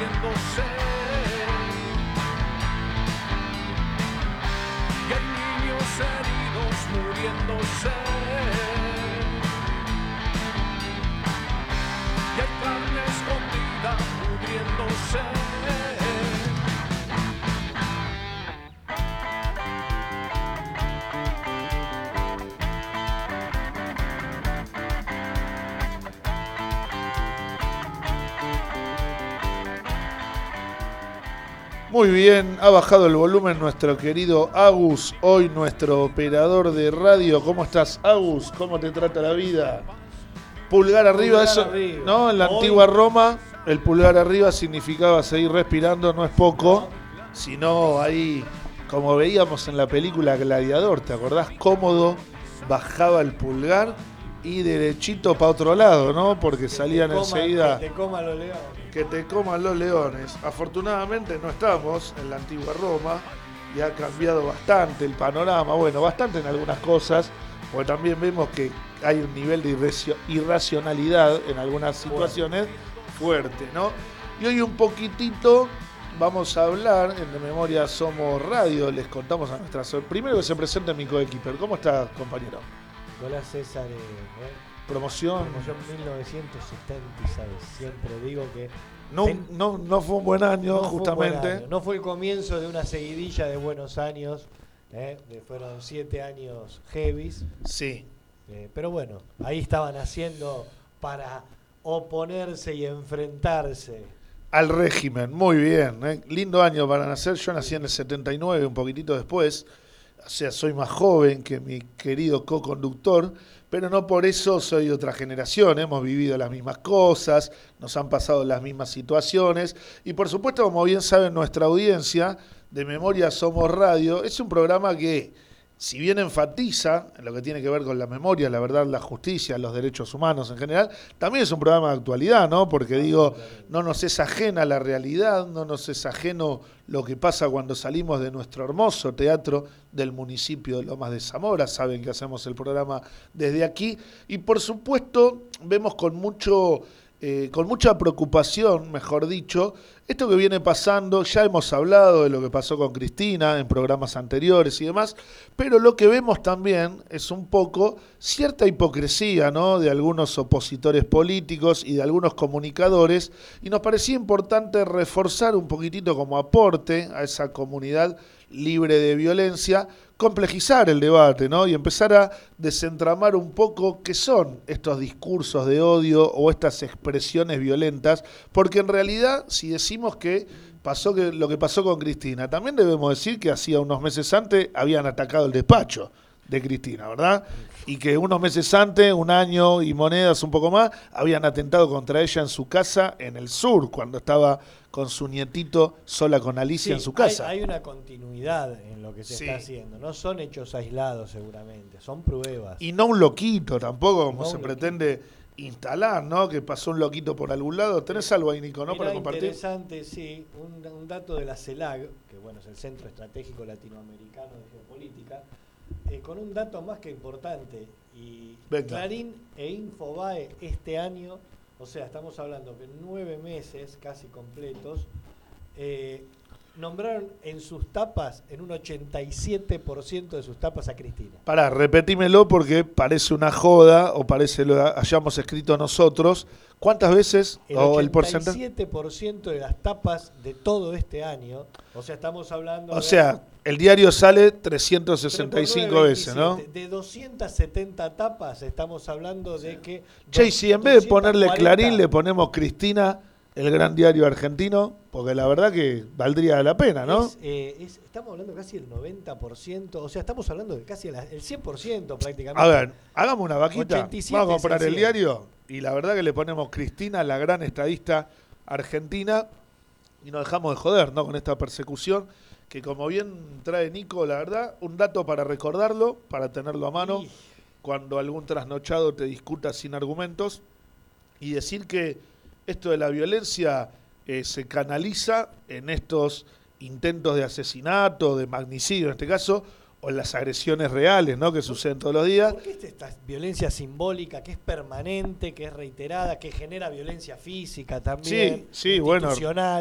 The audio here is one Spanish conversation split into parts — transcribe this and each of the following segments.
pudriéndose. Y hay niños heridos muriéndose. Y hay carne escondida pudriéndose. Muy bien, ha bajado el volumen nuestro querido Agus, hoy nuestro operador de radio. ¿Cómo estás, Agus? ¿Cómo te trata la vida? Pulgar arriba, Pulgar eso, arriba. ¿no? En la Hoy- antigua Roma, el pulgar arriba significaba seguir respirando, no es poco, sino ahí, como veíamos en la película Gladiador, ¿te acordás? Cómodo, bajaba el pulgar y derechito para otro lado, ¿no? Porque salían Coma- enseguida Que te coma leones. Que te coman los leones. Afortunadamente no estamos en la antigua Roma y ha cambiado bastante el panorama, bueno, bastante en algunas cosas, porque también vemos que hay un nivel de irracio- irracionalidad en algunas situaciones fuerte, ¿no? Y hoy un poquitito vamos a hablar, en De Memoria Somos Radio, les contamos a nuestras... Primero que se presente mi coequiper, ¿cómo estás compañero? Nicolás César, eh, Promoción. promoción 1976. Siempre digo que No, Ten- no, no fue un buen año, no buen justamente. año. No fue el comienzo de una seguidilla de buenos años. eh, fueron siete años heavies. Sí, eh, pero bueno, ahí estaban haciendo para oponerse y enfrentarse. Al régimen, muy bien. ¿eh? Lindo año para nacer. Yo nací en el 79, un poquitito después. O sea, soy más joven que mi querido co-conductor, pero no por eso soy de otra generación. Hemos vivido las mismas cosas, nos han pasado las mismas situaciones. Y por supuesto, como bien sabe nuestra audiencia, de Memoria Somos Radio, es un programa que, si bien enfatiza en lo que tiene que ver con la memoria, la verdad, la justicia, los derechos humanos en general, también es un programa de actualidad, ¿no? Porque digo, no nos es ajena la realidad, no nos es ajeno lo que pasa cuando salimos de nuestro hermoso teatro del municipio de Lomas de Zamora, saben que hacemos el programa desde aquí, y por supuesto vemos con mucho... eh, con mucha preocupación, mejor dicho, esto que viene pasando, ya hemos hablado de lo que pasó con Cristina en programas anteriores y demás, pero lo que vemos también es un poco cierta hipocresía ¿no? de algunos opositores políticos y de algunos comunicadores, y nos parecía importante reforzar un poquitito como aporte a esa comunidad libre de violencia, complejizar el debate, ¿no? Y empezar a desentramar un poco qué son estos discursos de odio o estas expresiones violentas, porque en realidad, si decimos que pasó que lo que pasó con Cristina, también debemos decir que hacía unos meses antes habían atacado el despacho de Cristina, ¿verdad? Y que unos meses antes, un año y monedas un poco más, habían atentado contra ella en su casa en el sur, cuando estaba con su nietito sola con Alicia Sí, en su casa. Hay, hay una continuidad en lo que se Sí. está haciendo. No son hechos aislados seguramente, son pruebas. Y no un loquito tampoco, como No se pretende instalar, ¿no? Que pasó un loquito por algún lado. ¿Tenés algo ahí, Nico, no? Mirá, Para compartir. interesante, sí, un, un dato de la CELAG, que bueno, es el Centro Estratégico Latinoamericano de Geopolítica, eh, con un dato más que importante. Y Venga. Clarín e Infobae este año, o sea, estamos hablando que nueve meses casi completos, eh, nombraron en sus tapas, en un 87% de sus tapas a Cristina. Pará, repetímelo porque parece una joda o parece lo hayamos escrito nosotros. ¿Cuántas veces? El o el porcentaje. 87% de las tapas de todo este año, o sea, estamos hablando O de- sea, el diario sale 365 veces, ¿no? De 270 tapas estamos hablando de que... Che, y si en vez de ponerle 240 Clarín le ponemos Cristina el gran diario argentino, porque la verdad que valdría la pena, ¿no? Es, eh, es- estamos hablando casi del 90%, o sea, estamos hablando de casi el 100% prácticamente. A ver, hagamos una vaquita. 87 Vamos a comprar el el 100. diario y la verdad que le ponemos Cristina, la gran estadista argentina, y nos dejamos de joder, ¿no? Con esta persecución que como bien trae Nico, la verdad, un dato para recordarlo, para tenerlo a mano, cuando algún trasnochado te discuta sin argumentos, y decir que esto de la violencia eh, se canaliza en estos intentos de asesinato, de magnicidio en este caso, o en las agresiones reales, ¿no? Que suceden todos los días. ¿Por qué es esta violencia simbólica que es permanente, que es reiterada, que genera violencia física también? Sí, sí, bueno,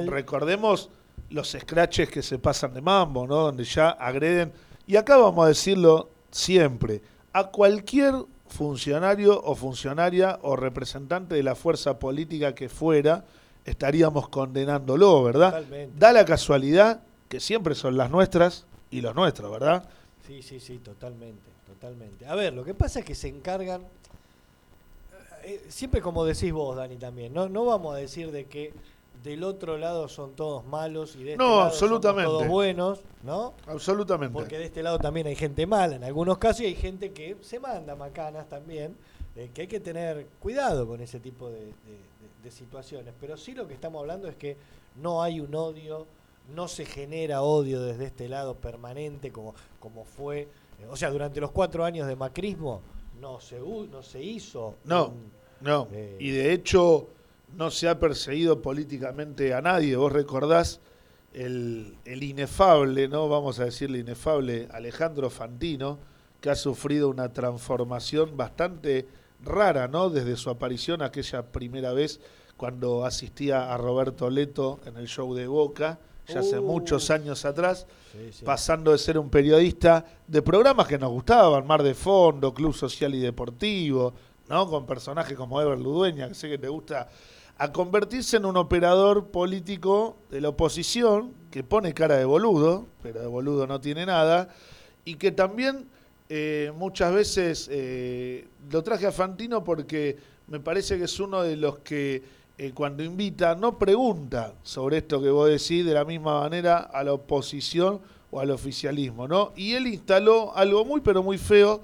recordemos los scratches que se pasan de mambo, ¿no? Donde ya agreden, y acá vamos a decirlo siempre, a cualquier funcionario o funcionaria o representante de la fuerza política que fuera, estaríamos condenándolo, ¿verdad? Totalmente. Da la casualidad que siempre son las nuestras y los nuestros, ¿verdad? Sí, sí, sí, totalmente, totalmente. A ver, lo que pasa es que se encargan, eh, siempre como decís vos, Dani, también, no, no vamos a decir de que del otro lado son todos malos y de este No, lado absolutamente. todos buenos, ¿no? Absolutamente. Porque de este lado también hay gente mala en algunos casos y hay gente que se manda macanas también, eh, que hay que tener cuidado con ese tipo de, de- de- de situaciones. Pero sí lo que estamos hablando es que no hay un odio, no se genera odio desde este lado permanente como, como fue, eh, o sea, durante los cuatro años de macrismo no se, no se hizo. No. un- No, Eh. y de hecho no se ha perseguido políticamente a nadie. Vos recordás el, el inefable, ¿no? Vamos a decirle inefable, Alejandro Fantino, que ha sufrido una transformación bastante rara, ¿no? Desde su aparición aquella primera vez cuando asistía a Roberto Leto en el show de Boca, ya hace Uh. muchos años atrás, Sí, sí. pasando de ser un periodista de programas que nos gustaban, Mar de Fondo, Club Social y Deportivo, ¿no? Con personajes como Ever Ludueña, que sé que te gusta, a convertirse en un operador político de la oposición, que pone cara de boludo, pero de boludo no tiene nada, y que también eh, muchas veces eh, lo traje a Fantino porque me parece que es uno de los que eh, cuando invita no pregunta sobre esto que vos decís de la misma manera a la oposición o al oficialismo, ¿no? Y él instaló algo muy pero muy feo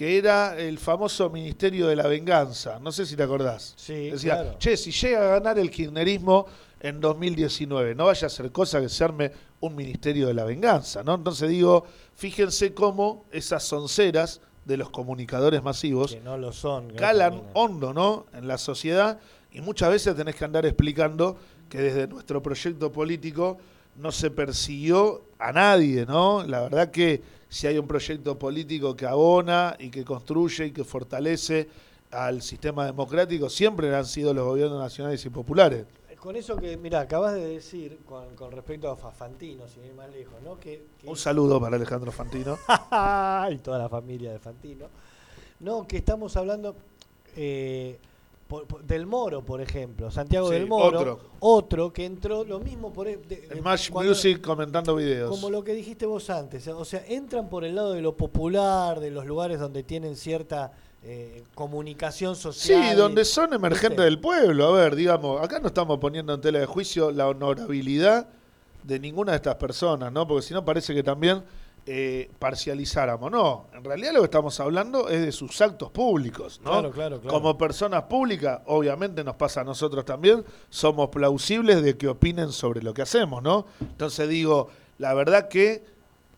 que era el famoso Ministerio de la Venganza. No sé si te acordás. Sí, Decía, claro. che, si llega a ganar el kirchnerismo en 2019, no vaya a ser cosa que se arme un Ministerio de la Venganza, ¿no? Entonces digo, fíjense cómo esas sonceras de los comunicadores masivos que no lo son. calan hondo, ¿no? En la sociedad y muchas veces tenés que andar explicando que desde nuestro proyecto político no se persiguió a nadie, ¿no? La verdad que si hay un proyecto político que abona y que construye y que fortalece al sistema democrático, siempre han sido los gobiernos nacionales y populares. Con eso que, mira, acabas de decir con, con respecto a Fa- Fantino, sin ir más lejos, ¿no? Que, que- Un saludo para Alejandro Fantino. y toda la familia de Fantino. No, que estamos hablando eh, por- por- del Moro, por ejemplo, Santiago Sí, del Moro, otro. otro que entró lo mismo por e- Match cuando- Music comentando videos. como lo que dijiste vos antes, o sea, entran por el lado de lo popular, de los lugares donde tienen cierta eh, comunicación Sí, social. donde son emergentes ¿viste? del pueblo. A ver, digamos, acá no estamos poniendo en tela de juicio la honorabilidad de ninguna de estas personas, ¿no? Porque si no parece que también eh, parcializáramos. No, en realidad lo que estamos hablando es de sus actos públicos, ¿no? Claro, claro, claro. Como personas públicas, obviamente nos pasa a nosotros también, somos plausibles de que opinen sobre lo que hacemos, ¿no? Entonces digo, la verdad que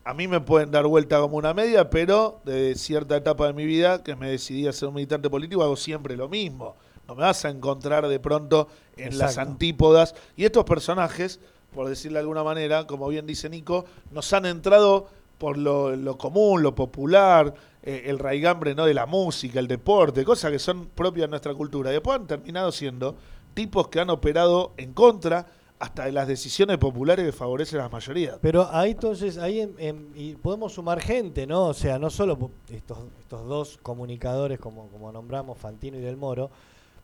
a mí me pueden dar vuelta como una media, pero de cierta etapa de mi vida que me decidí a ser un militante político, hago siempre lo mismo. No me vas a encontrar de pronto en las antípodas. Y estos personajes, por decirlo de alguna manera, como bien dice Nico, nos han entrado por lo, lo común, lo popular, eh, el raigambre ¿no? de la música, el deporte, cosas que son propias de nuestra cultura. Y después han terminado siendo tipos que han operado en contra hasta de las decisiones populares que favorecen a las mayorías. Pero ahí entonces, ahí en- en- y podemos sumar gente, ¿no? O sea, no solo estos, estos dos comunicadores como, como nombramos, Fantino y Del Moro,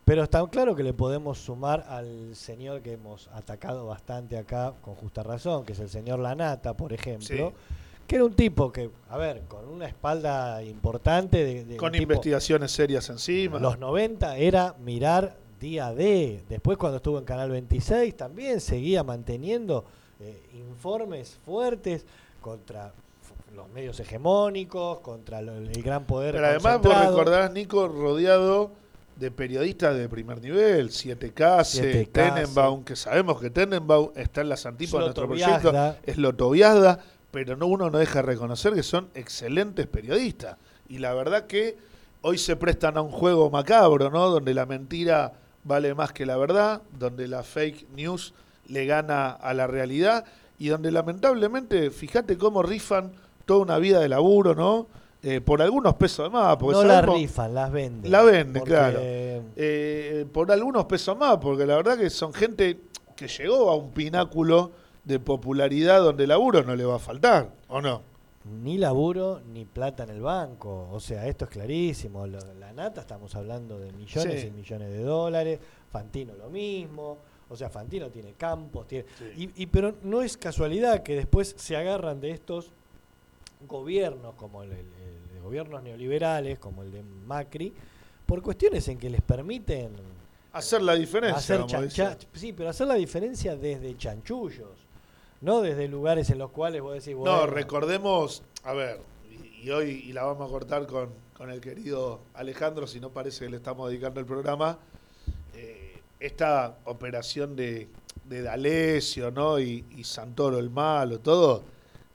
pero está claro que le podemos sumar al señor que hemos atacado bastante acá, con justa razón, que es el señor Lanata, por ejemplo, que era un tipo que, a ver, con una espalda importante de, de Con tipo- investigaciones serias encima. los 90 era mirar día de. Después cuando estuvo en Canal 26 también seguía manteniendo eh, informes fuertes contra los medios hegemónicos, contra lo- el gran poder. Pero además vos recordarás, Nico, rodeado de periodistas de primer nivel, 7K, 7K, Tenenbaum, que sabemos que Tenenbaum está en las antípodas de nuestro proyecto, es Lotoviazda, pero no uno no deja de reconocer que son excelentes periodistas. Y la verdad que hoy se prestan a un juego macabro, ¿no? Donde la mentira vale más que la verdad, donde la fake news le gana a la realidad y donde lamentablemente, fíjate cómo rifan toda una vida de laburo, ¿no? Eh, por algunos pesos más. Porque no la rifan, las venden. La venden, Porque, claro. eh, por algunos pesos más, porque la verdad que son gente que llegó a un pináculo de popularidad donde laburo no le va a faltar, ¿o no? Ni laburo ni plata en el banco. O sea, esto es clarísimo. Lo- la nata estamos hablando de millones Sí. y millones de dólares. Fantino lo mismo. O sea, Fantino tiene campos, tiene. Sí. Y, y- pero no es casualidad que después se agarran de estos gobiernos, como el, el- el de gobiernos neoliberales, como el de Macri, por cuestiones en que les permiten Hacer la diferencia. hacer chancha- sí, pero hacer la diferencia desde chanchullos, no desde lugares en los cuales vos decís, bueno, No, recordemos, a ver, y, y hoy y la vamos a cortar con, con el querido Alejandro, si no parece que le estamos dedicando el programa, eh, esta operación de, de D'Alessio, ¿no? Y, y Santoro el malo, todo,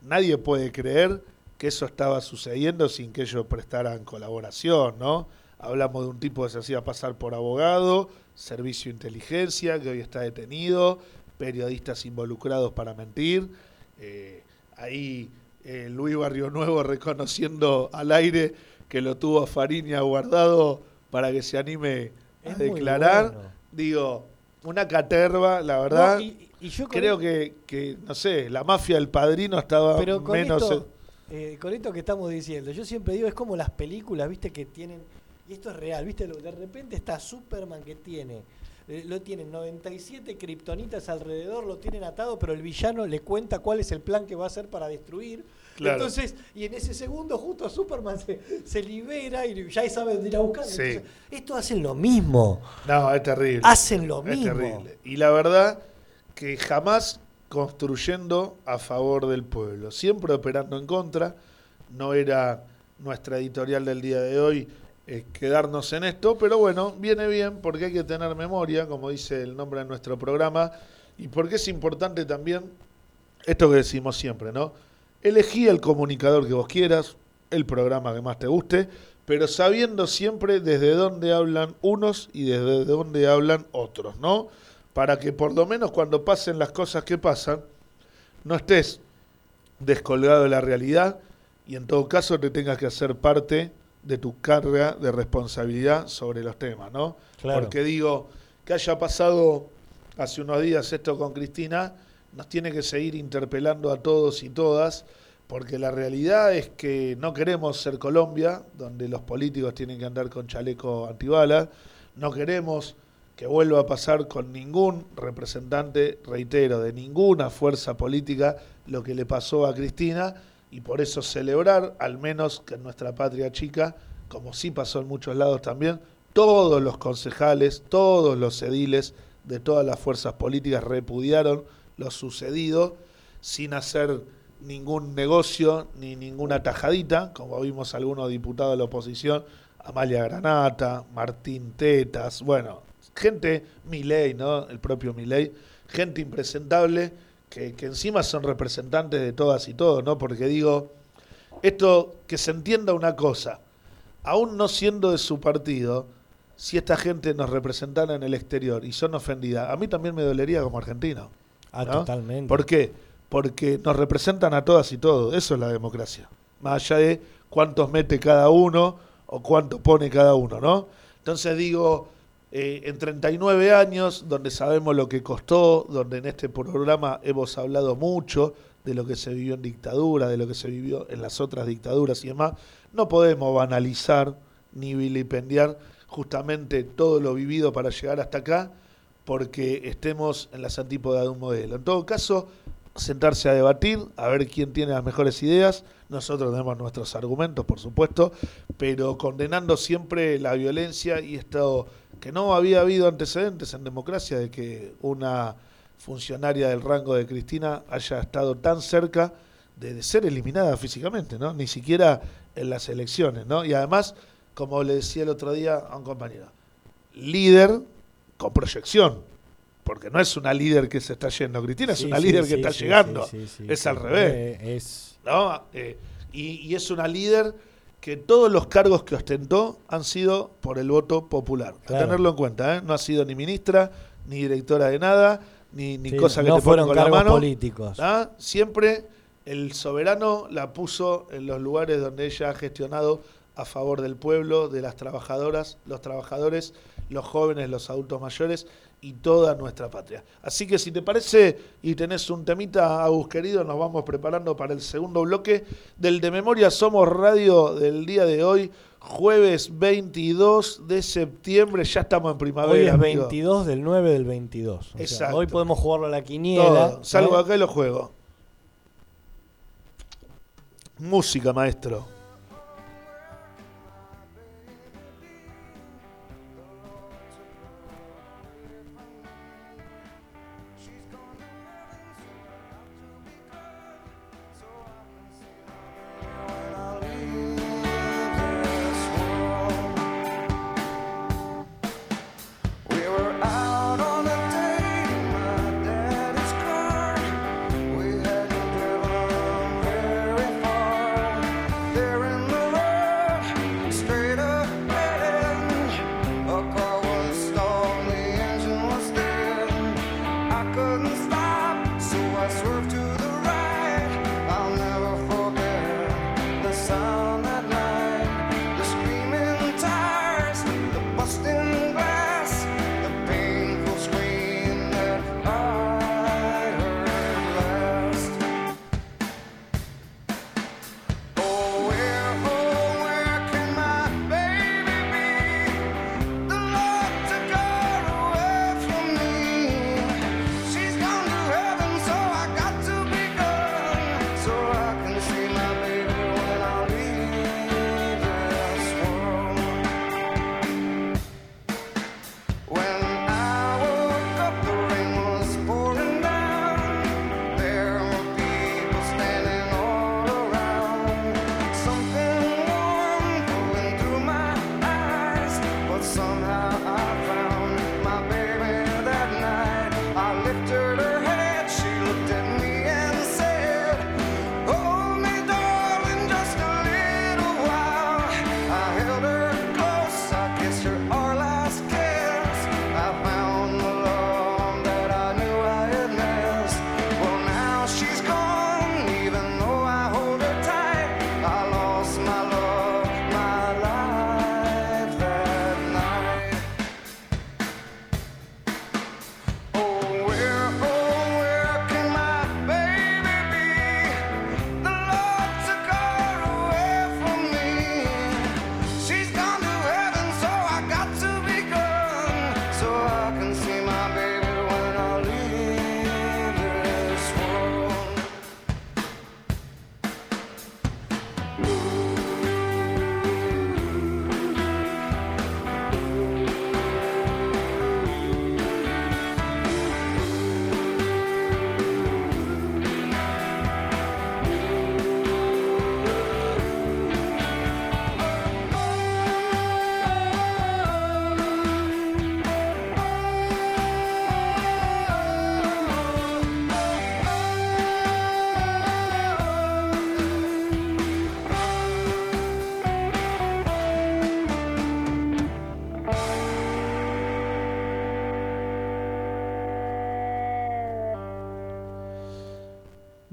nadie puede creer que eso estaba sucediendo sin que ellos prestaran colaboración, ¿no? Hablamos de un tipo que se hacía pasar por abogado, servicio de inteligencia, que hoy está detenido, periodistas involucrados para mentir. eh, ahí eh, Luis Barrio Nuevo reconociendo al aire que lo tuvo a Fariña guardado para que se anime a Es declarar. bueno. Digo, una caterva, la verdad. No, y, y yo Creo que, que, no sé, la mafia del padrino estaba Pero con menos. esto, eh, con esto que estamos diciendo, yo siempre digo, es como las películas, viste, que tienen, y esto es real, viste, de repente está Superman que tiene, eh, lo tienen 97 kriptonitas alrededor, lo tienen atado, pero el villano le cuenta cuál es el plan que va a hacer para destruir. Claro. Entonces, y en ese segundo justo Superman se, se libera y ya sabe dónde ir a buscar. Sí. Entonces, esto hacen lo mismo, No, es terrible. hacen lo Es mismo. terrible. Y la verdad que jamás construyendo a favor del pueblo, siempre operando en contra. No era nuestra editorial del día de hoy quedarnos en esto, pero bueno, viene bien porque hay que tener memoria, como dice el nombre de nuestro programa, y porque es importante también esto que decimos siempre, ¿no? Elegí el comunicador que vos quieras, el programa que más te guste, pero sabiendo siempre desde dónde hablan unos y desde dónde hablan otros, ¿no? Para que por lo menos cuando pasen las cosas que pasan, no estés descolgado de la realidad y en todo caso te tengas que hacer parte de tu carga de responsabilidad sobre los temas, ¿no? Claro. Porque digo, que haya pasado hace unos días esto con Cristina, nos tiene que seguir interpelando a todos y todas, porque la realidad es que no queremos ser Colombia, donde los políticos tienen que andar con chaleco antibalas, no queremos que vuelva a pasar con ningún representante, reitero, de ninguna fuerza política lo que le pasó a Cristina, y por eso celebrar, al menos que en nuestra patria chica, como sí pasó en muchos lados también, todos los concejales, todos los ediles de todas las fuerzas políticas repudiaron lo sucedido sin hacer ningún negocio ni ninguna tajadita, como vimos algunos diputados de la oposición, Amalia Granata, Martín Tetas, bueno, gente, Milei, ¿no? El propio Milei, gente impresentable que, que encima son representantes de todas y todos, ¿no? Porque digo, esto, que se entienda una cosa, aún no siendo de su partido, si esta gente nos representara en el exterior y son ofendidas, a mí también me dolería como argentino. Ah, ¿no? totalmente. ¿Por qué? Porque nos representan a todas y todos. Eso es la democracia. Más allá de cuántos mete cada uno o cuánto pone cada uno, ¿no? Entonces digo, eh, en 39 años, donde sabemos lo que costó, donde en este programa hemos hablado mucho de lo que se vivió en dictadura, de lo que se vivió en las otras dictaduras y demás, no podemos banalizar ni vilipendiar justamente todo lo vivido para llegar hasta acá, porque estemos en las antípodas de un modelo. En todo caso, sentarse a debatir, a ver quién tiene las mejores ideas. Nosotros tenemos nuestros argumentos, por supuesto, pero condenando siempre la violencia y esto que no había habido antecedentes en democracia de que una funcionaria del rango de Cristina haya estado tan cerca de, de ser eliminada físicamente, ¿no? Ni siquiera en las elecciones, ¿no? Y además, como le decía el otro día a un compañero, líder con proyección, porque no es una líder que se está yendo, Cristina es Sí, una sí, líder sí, que está llegando, es al revés. Eh, es ¿no? Eh, y, y es una líder que todos los cargos que ostentó han sido por el voto popular. A tenerlo en cuenta, ¿eh? No ha sido ni ministra, ni directora de nada, ni, ni sí, cosa que no te fueron con la cargos mano. políticos. ¿ah? Siempre el soberano la puso en los lugares donde ella ha gestionado a favor del pueblo, de las trabajadoras, los trabajadores, los jóvenes, los adultos mayores y toda nuestra patria. Así que si te parece y tenés un temita, Agus querido, nos vamos preparando para el segundo bloque del De Memoria Somos Radio del día de hoy, jueves 22 de septiembre, ya estamos en primavera. Hoy es amigo. 22 del 9 del 22. O sea, Exacto. hoy podemos jugarlo a la quiniela. Todo. Salgo ¿no? acá y lo juego. Música, maestro.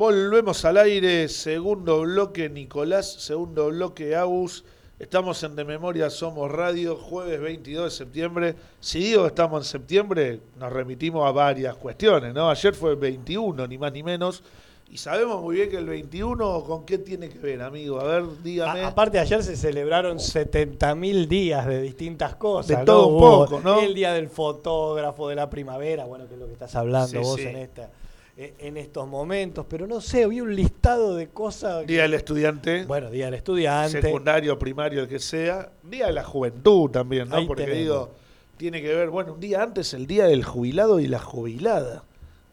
Volvemos al aire, segundo bloque Nicolás, segundo bloque Agus. Estamos en De Memoria Somos Radio, jueves 22 de septiembre. Si digo estamos en septiembre, nos remitimos a varias cuestiones, ¿no? Ayer fue el 21, ni más ni menos. Y sabemos muy bien que el 21, ¿con qué tiene que ver, amigo? A ver, dígame. A- aparte ayer se celebraron 70.000 días de distintas cosas. De ¿no? todo un poco, ¿no? El día del fotógrafo de la primavera, bueno, que es lo que estás hablando Sí, vos sí. en esta en estos momentos, pero no sé, vi un listado de cosas. Día del estudiante, Bueno, Día del Estudiante. secundario, primario, el que sea. Día de la juventud también, ¿no? Ahí Porque tenemos. digo, tiene que ver, bueno, un día antes el día del jubilado y la jubilada,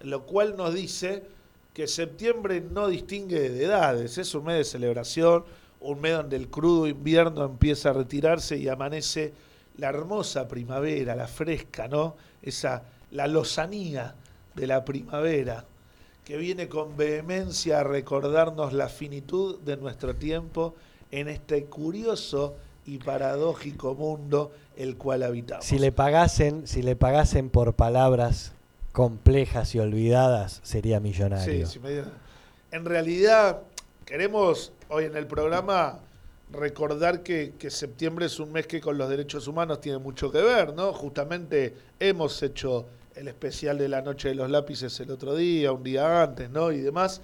lo cual nos dice que septiembre no distingue de edades, es un mes de celebración, un mes donde el crudo invierno empieza a retirarse y amanece la hermosa primavera, la fresca, ¿no? Esa, la lozanía de la primavera, que viene con vehemencia a recordarnos la finitud de nuestro tiempo en este curioso y paradójico mundo el cual habitamos. Si le pagasen, si le pagasen por palabras complejas y olvidadas, sería millonario. sí, me dieron- En realidad, queremos hoy en el programa recordar que, que septiembre es un mes que con los derechos humanos tiene mucho que ver, ¿no? Justamente hemos hecho el especial de la Noche de los Lápices el otro día, un día antes, ¿no? Y demás,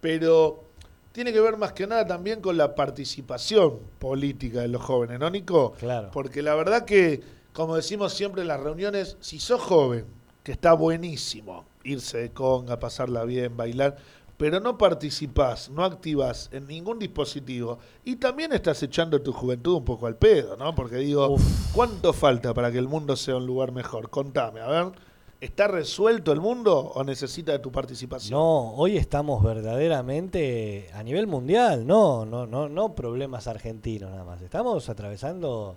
pero tiene que ver más que nada también con la participación política de los jóvenes, ¿no, Nico? Claro. Porque la verdad que, como decimos siempre en las reuniones, si sos joven, que está buenísimo irse de conga, pasarla bien, bailar, pero no participás, no activás en ningún dispositivo y también estás echando tu juventud un poco al pedo, ¿no? Porque digo, Uf. ¿cuánto falta para que el mundo sea un lugar mejor? Contame, a ver, ¿está resuelto el mundo o necesita de tu participación? No, hoy estamos verdaderamente a nivel mundial, no, no, no, no problemas argentinos nada más. Estamos atravesando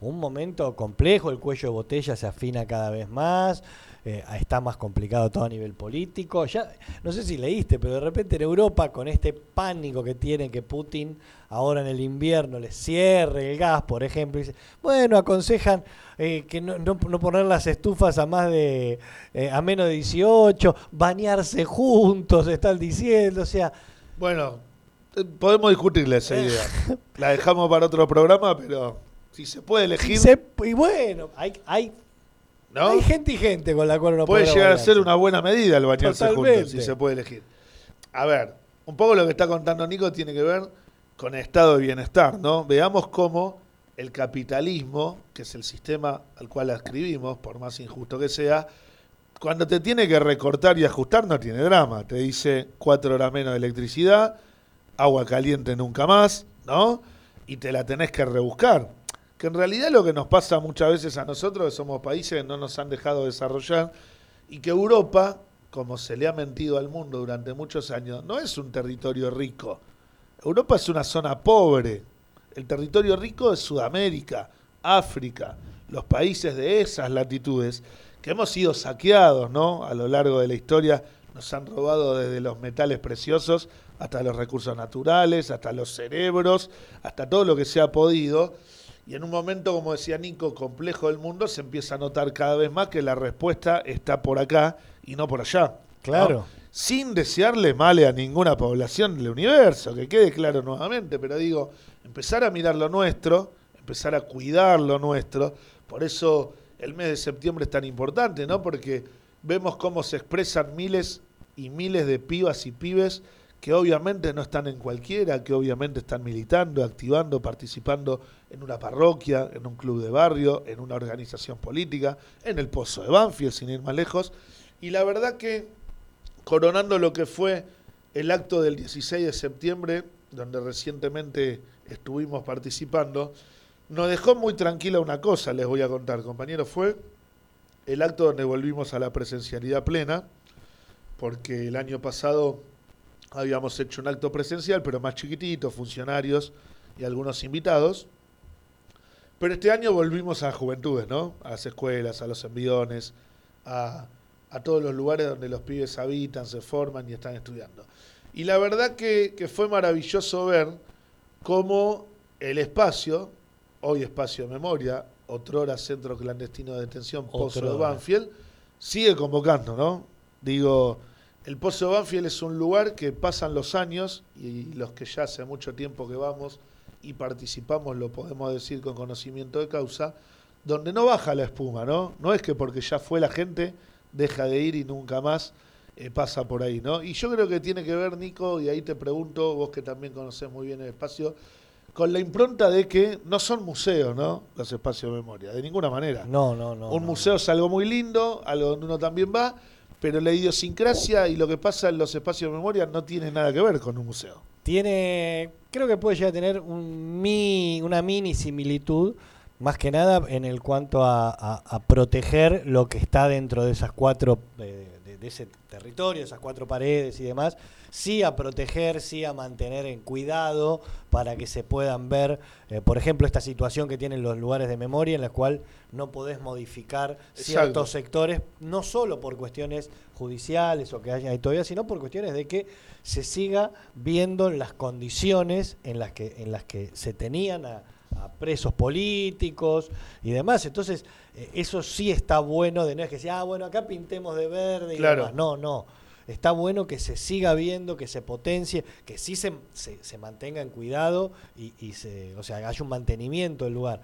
un momento complejo, el cuello de botella se afina cada vez más, eh, está más complicado todo a nivel político. Ya, no sé si leíste, pero de repente en Europa, con este pánico que tienen que Putin ahora en el invierno les cierre el gas, por ejemplo, dice, bueno, aconsejan eh, que no, no- no poner las estufas a más de eh, a menos de 18, bañarse juntos, están diciendo, o sea, Bueno, podemos discutirle esa idea. La dejamos para otro programa, pero si se puede elegir, se- y bueno, hay, hay, ¿no? hay gente y gente con la cual uno puede llegar a ser una buena medida el bañarse juntos, si se puede elegir. A ver, un poco lo que está contando Nico tiene que ver con el estado de bienestar, ¿no? Veamos cómo el capitalismo, que es el sistema al cual ascribimos, por más injusto que sea, cuando te tiene que recortar y ajustar no tiene drama. Te dice cuatro horas menos de electricidad, agua caliente nunca más, ¿no? Y te la tenés que rebuscar. Que en realidad lo que nos pasa muchas veces a nosotros, que somos países que no nos han dejado desarrollar, y que Europa, como se le ha mentido al mundo durante muchos años, no es un territorio rico. Europa es una zona pobre. El territorio rico es Sudamérica, África, los países de esas latitudes, que hemos sido saqueados, ¿no? A lo largo de la historia nos han robado desde los metales preciosos hasta los recursos naturales, hasta los cerebros, hasta todo lo que se ha podido. Y en un momento, como decía Nico, complejo del mundo, se empieza a notar cada vez más que la respuesta está por acá y no por allá. ¿no? Claro. Sin desearle male a ninguna población del universo, que quede claro nuevamente, pero digo, empezar a mirar lo nuestro, empezar a cuidar lo nuestro, por eso el mes de septiembre es tan importante, ¿no? Porque vemos cómo se expresan miles y miles de pibas y pibes que obviamente no están en cualquiera, que obviamente están militando, activando, participando en una parroquia, en un club de barrio, en una organización política, en el Pozo de Banfield, sin ir más lejos. Y la verdad que, coronando lo que fue el acto del 16 de septiembre, donde recientemente estuvimos participando, nos dejó muy tranquila una cosa, les voy a contar, compañeros, fue el acto donde volvimos a la presencialidad plena, porque el año pasado habíamos hecho un acto presencial, pero más chiquitito, funcionarios y algunos invitados. Pero este año volvimos a juventudes, ¿no? A las escuelas, a los envidones, a, a todos los lugares donde los pibes habitan, se forman y están estudiando. Y la verdad que, que fue maravilloso ver cómo el espacio, hoy espacio de memoria, otrora centro clandestino de detención, Pozo de. Banfield, sigue convocando, ¿no? Digo, el Pozo Banfield es un lugar que pasan los años y los que ya hace mucho tiempo que vamos y participamos, lo podemos decir con conocimiento de causa, donde no baja la espuma, ¿no? No es que porque ya fue la gente deja de ir y nunca más eh, pasa por ahí, ¿no? Y yo creo que tiene que ver, Nico, y ahí te pregunto, vos que también conocés muy bien el espacio, con la impronta de que no son museos, ¿no? Los espacios de memoria, de ninguna manera. No, no, no. Un no. museo es algo muy lindo, algo donde uno también va, pero la idiosincrasia y lo que pasa en los espacios de memoria no tiene nada que ver con un museo. Tiene, creo que puede llegar a tener un mi, una mini similitud, Más que nada en el cuanto a, proteger lo que está dentro de esas cuatro, eh, de, de ese territorio, esas cuatro paredes y demás. Sí a proteger, sí a mantener en cuidado para que se puedan ver, eh, por ejemplo, esta situación que tienen los lugares de memoria en la cual no podés modificar ciertos Exacto. sectores, no solo por cuestiones judiciales o que haya ahí todavía, sino por cuestiones de que se siga viendo las condiciones en las que, en las que se tenían a, a presos políticos y demás. Entonces, eh, eso sí está bueno de no es que sea, ah, bueno, acá pintemos de verde y Claro. demás. No, no. Está bueno que se siga viendo, que se potencie, que sí se, se, se mantenga en cuidado y, y se, o sea, haya un mantenimiento del lugar.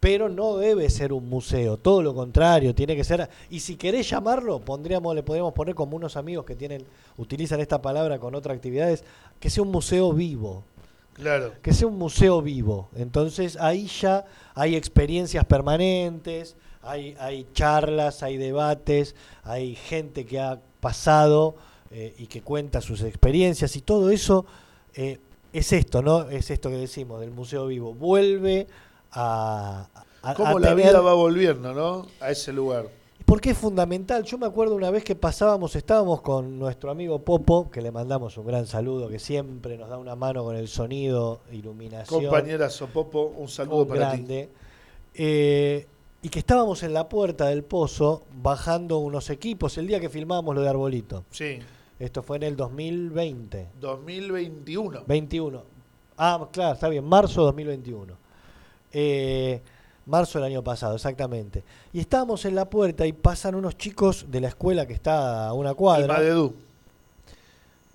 Pero no debe ser un museo, todo lo contrario, tiene que ser. Y si querés llamarlo, pondríamos, le podríamos poner como unos amigos que tienen, utilizan esta palabra con otras actividades, que sea un museo vivo Claro. que sea un museo vivo. Entonces ahí ya hay experiencias permanentes, hay, hay charlas, hay debates, hay gente que ha pasado eh, y que cuenta sus experiencias y todo eso eh, es esto, ¿no? Es esto que decimos del museo vivo. Vuelve a... a- Cómo a la tener- vida va volviendo, ¿no? A ese lugar. porque es fundamental. Yo me acuerdo una vez que pasábamos, estábamos con nuestro amigo Popo, que le mandamos un gran saludo, que siempre nos da una mano con el sonido, iluminación. Compañera Sopopo, un saludo un para ti. grande. Eh, y que estábamos en la puerta del pozo bajando unos equipos el día que filmábamos lo de Arbolito. Sí, Esto fue en el 2020. 2021. 21. Ah, claro, está bien, marzo de 2021. Eh, marzo del año pasado, exactamente. Y estábamos en la puerta y pasan unos chicos de la escuela que está a una El cuadra. Madedú.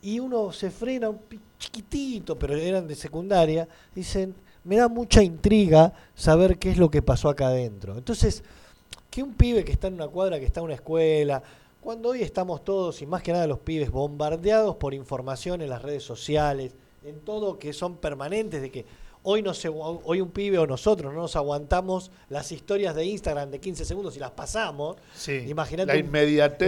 y uno se frena un chiquitito, pero eran de secundaria, dicen, me da mucha intriga saber qué es lo que pasó acá adentro. Entonces, que un pibe que está en una cuadra, que está en una escuela, cuando hoy estamos todos, y más que nada los pibes, bombardeados por información en las redes sociales, en todo que son permanentes, de que hoy, no se, hoy un pibe o nosotros no nos aguantamos las historias de Instagram de 15 segundos y las pasamos, Sí. Imagínate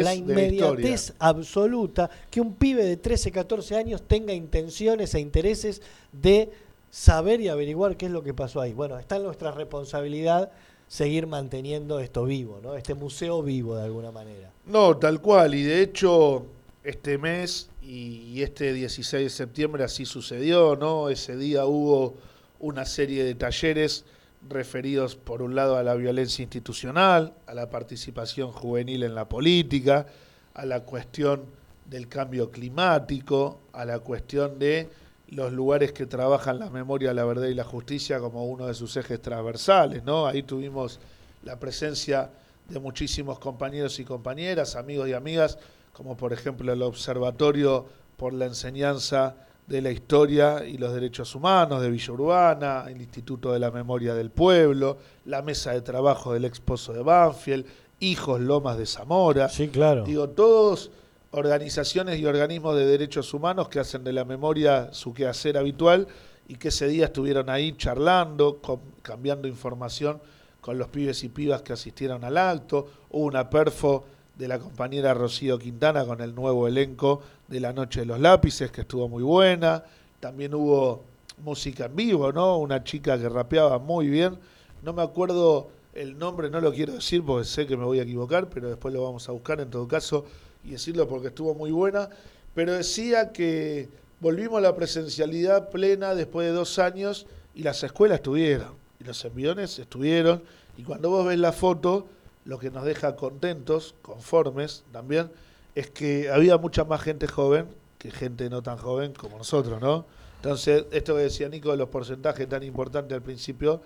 la inmediatez absoluta que un pibe de 13, 14 años tenga intenciones e intereses de saber y averiguar qué es lo que pasó ahí. Bueno, está en nuestra responsabilidad seguir manteniendo esto vivo, ¿no? Este museo vivo de alguna manera. No, tal cual. Y de hecho, este mes y, este 16 de septiembre así sucedió, ¿no? Ese día hubo una serie de talleres referidos, por un lado, a la violencia institucional, a la participación juvenil en la política, a la cuestión del cambio climático, a la cuestión de los lugares que trabajan la memoria, la verdad y la justicia como uno de sus ejes transversales, ¿no? Ahí tuvimos la presencia de muchísimos compañeros y compañeras, amigos y amigas, como por ejemplo el Observatorio por la Enseñanza de la Historia y los Derechos Humanos de Villa Urbana, el Instituto de la Memoria del Pueblo, la Mesa de Trabajo del Exposo de Banfield, Hijos Lomas de Zamora. Sí, claro. Digo, todos organizaciones y organismos de derechos humanos que hacen de la memoria su quehacer habitual y que ese día estuvieron ahí charlando, cambiando información con los pibes y pibas que asistieron al acto. Hubo una perfo de la compañera Rocío Quintana con el nuevo elenco de La Noche de los Lápices, que estuvo muy buena. También hubo música en vivo, ¿no? Una chica que rapeaba muy bien. No me acuerdo el nombre, no lo quiero decir porque sé que me voy a equivocar, pero después lo vamos a buscar en todo caso y decirlo porque estuvo muy buena. Pero decía que volvimos a la presencialidad plena después de dos años y las escuelas estuvieron, y los enviones estuvieron. Y cuando vos ves la foto, lo que nos deja contentos, conformes también, es que había mucha más gente joven que gente no tan joven como nosotros, ¿no? Entonces, esto que decía Nico de los porcentajes tan importantes al principio,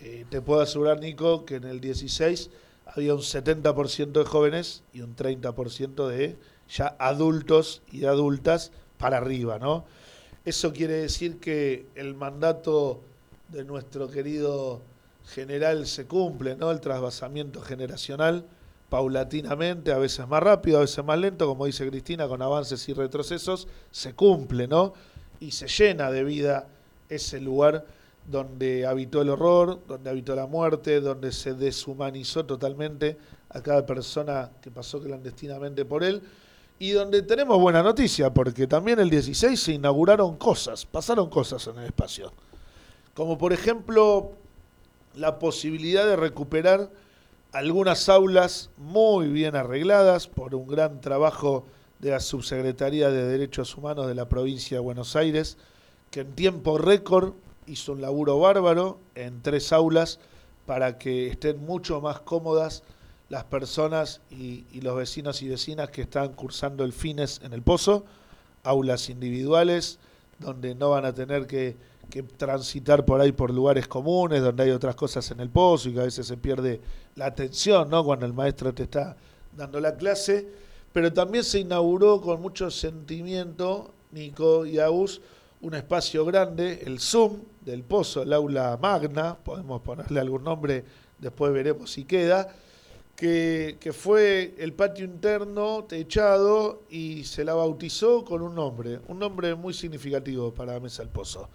eh, te puedo asegurar, Nico, que en el 16 había un 70% de jóvenes y un 30% de ya adultos y adultas para arriba, ¿no? Eso quiere decir que el mandato de nuestro querido general se cumple, ¿no? El trasvasamiento generacional paulatinamente, a veces más rápido, a veces más lento, como dice Cristina, con avances y retrocesos, se cumple, ¿no? Y se llena de vida ese lugar donde habitó el horror, donde habitó la muerte, donde se deshumanizó totalmente a cada persona que pasó clandestinamente por él, y donde tenemos buena noticia, porque también el 16 se inauguraron cosas, pasaron cosas en el espacio. Como por ejemplo la posibilidad de recuperar algunas aulas muy bien arregladas por un gran trabajo de la Subsecretaría de Derechos Humanos de la provincia de Buenos Aires, que en tiempo récord hizo un laburo bárbaro en tres aulas para que estén mucho más cómodas las personas y, los vecinos y vecinas que están cursando el fines en el pozo, aulas individuales, donde no van a tener que, que transitar por ahí por lugares comunes, donde hay otras cosas en el pozo y que a veces se pierde la atención, ¿no? Cuando el maestro te está dando la clase. Pero también se inauguró con mucho sentimiento, Nico y Agus, un espacio grande, el Zoom del Pozo, el aula magna, podemos ponerle algún nombre, después veremos si queda, que, que fue el patio interno techado y se la bautizó con un nombre, un nombre muy significativo para Mesa del Pozo.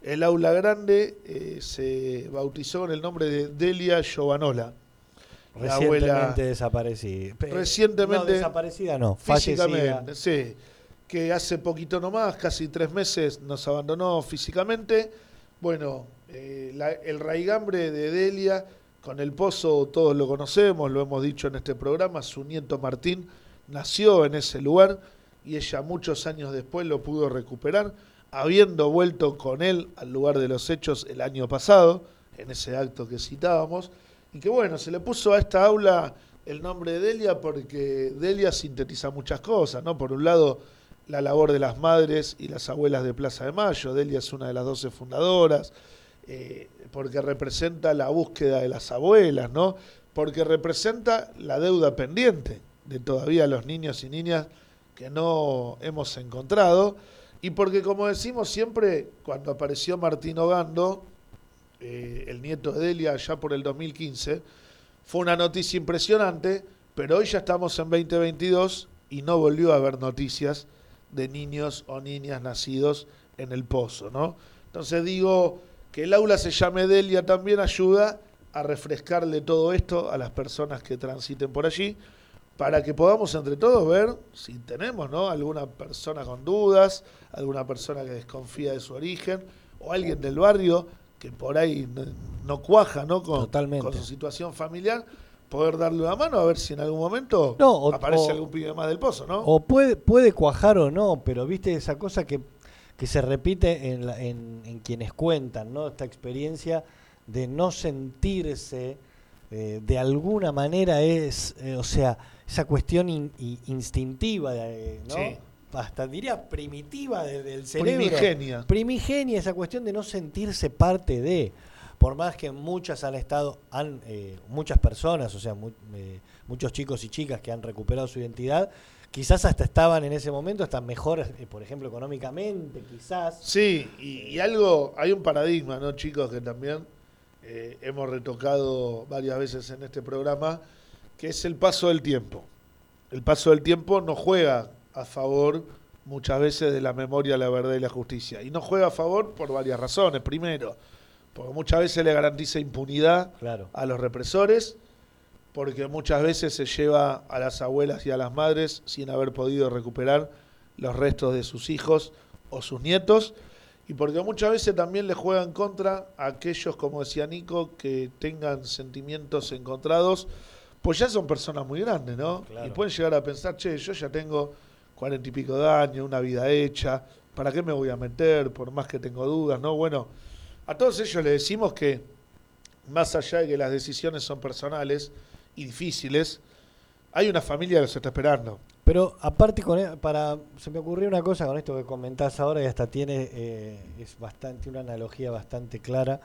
El aula grande eh, se bautizó con el nombre de Delia Giovanola. La Recientemente desaparecida. Recientemente- No, desaparecida no, fallecida. Físicamente, sí. Que hace poquito nomás, casi tres meses, nos abandonó físicamente. Bueno, eh, el raigambre de Delia con el pozo todos lo conocemos, lo hemos dicho en este programa. Su nieto Martín nació en ese lugar y ella muchos años después lo pudo recuperar, habiendo vuelto con él al lugar de los hechos el año pasado, en ese acto que citábamos. Y que bueno, se le puso a esta aula el nombre de Delia porque Delia sintetiza muchas cosas, ¿no? Por un lado, la labor de las madres y las abuelas de Plaza de Mayo. Delia es una de las doce fundadoras, eh, porque representa la búsqueda de las abuelas, ¿no? Porque representa la deuda pendiente de todavía los niños y niñas que no hemos encontrado. Y porque, como decimos siempre, cuando apareció Martín Ogando, eh, el nieto de Delia, ya por el 2015, fue una noticia impresionante, pero hoy ya estamos en 2022 y no volvió a haber noticias de niños o niñas nacidos en el pozo, ¿no? Entonces digo que el aula se llame Delia también ayuda a refrescarle todo esto a las personas que transiten por allí, para que podamos entre todos ver si tenemos ¿no? alguna persona con dudas, alguna persona que desconfía de su origen, o alguien del barrio que por ahí no, no cuaja ¿no? Con, Totalmente. con su situación familiar, poder darle una mano a ver si en algún momento No, o- aparece o- algún pibe más del pozo, ¿no? O puede, puede cuajar o no, pero viste esa cosa que, que se repite en, la- en, en quienes cuentan, ¿no? Esta experiencia de no sentirse eh, de alguna manera es, eh, o sea, esa cuestión in- instintiva, de, ¿no? Sí. Hasta diría primitiva de- del cerebro. Primigenia. Primigenia, esa cuestión de no sentirse parte de. Por más que muchas han estado, han, eh, muchas personas, o sea, mu- eh, muchos chicos y chicas que han recuperado su identidad, quizás hasta estaban en ese momento, hasta mejor, eh, por ejemplo, económicamente, quizás. Sí, y, y algo, hay un paradigma, ¿no, chicos? Que también eh, hemos retocado varias veces en este programa, que es el paso del tiempo. El paso del tiempo no juega a favor muchas veces de la memoria, la verdad y la justicia. Y no juega a favor por varias razones. Primero, porque muchas veces le garantiza impunidad Claro. a los represores, porque muchas veces se lleva a las abuelas y a las madres sin haber podido recuperar los restos de sus hijos o sus nietos, y porque muchas veces también le juegan contra a aquellos, como decía Nico, que tengan sentimientos encontrados, pues ya son personas muy grandes, ¿no? Claro. Y pueden llegar a pensar, che, yo ya tengo cuarenta y pico de años, una vida hecha, ¿para qué me voy a meter? Por más que tengo dudas, ¿no? Bueno, a todos ellos les decimos que más allá de que las decisiones son personales y difíciles, hay una familia que los está esperando. Pero aparte con e- para se me ocurrió una cosa con esto que comentás ahora y hasta tiene eh, es bastante una analogía bastante clara.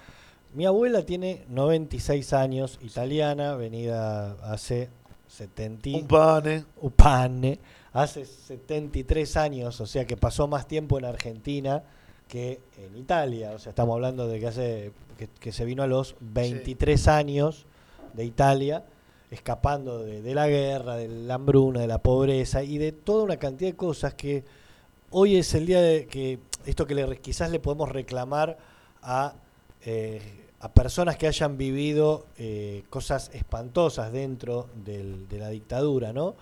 Mi abuela tiene 96 años, italiana, venida hace 70 y- Un pane. Upane, hace 73 años, o sea que pasó más tiempo en Argentina que en Italia. O sea, estamos hablando de que hace que, que se vino a los 23 años de Italia, escapando de, de la guerra, de la hambruna, de la pobreza y de toda una cantidad de cosas que hoy es el día de que esto que le, quizás le podemos reclamar a, eh, a personas que hayan vivido eh, cosas espantosas dentro del- de la dictadura, ¿no?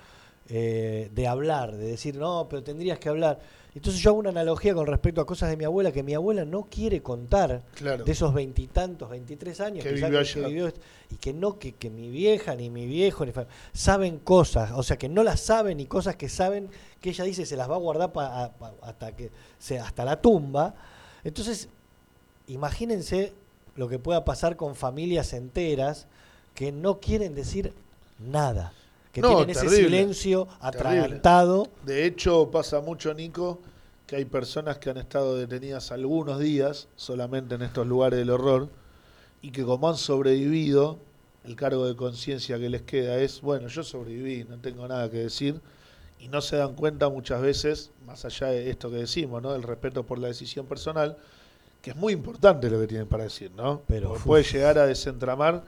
eh, de hablar, de decir, no, pero tendrías que hablar. Entonces yo hago una analogía con respecto a cosas de mi abuela que mi abuela no quiere contar Claro. de esos veintitantos, veintitrés años Que vivió que vivió y que no, que, que mi vieja, ni mi viejo, ni saben cosas, o sea que no las saben y cosas que saben que ella dice se las va a guardar pa- a- pa- hasta que sea hasta la tumba. Entonces, imagínense lo que pueda pasar con familias enteras que no quieren decir nada, que No, tienen ese silencio terrible. atragantado. De hecho, pasa mucho, Nico, que hay personas que han estado detenidas algunos días solamente en estos lugares del horror y que como han sobrevivido, el cargo de conciencia que les queda es, bueno, yo sobreviví, no tengo nada que decir, y no se dan cuenta muchas veces, más allá de esto que decimos, ¿no? del respeto por la decisión personal, que es muy importante lo que tienen para decir, ¿no? Pero, Porque puede llegar a desentramar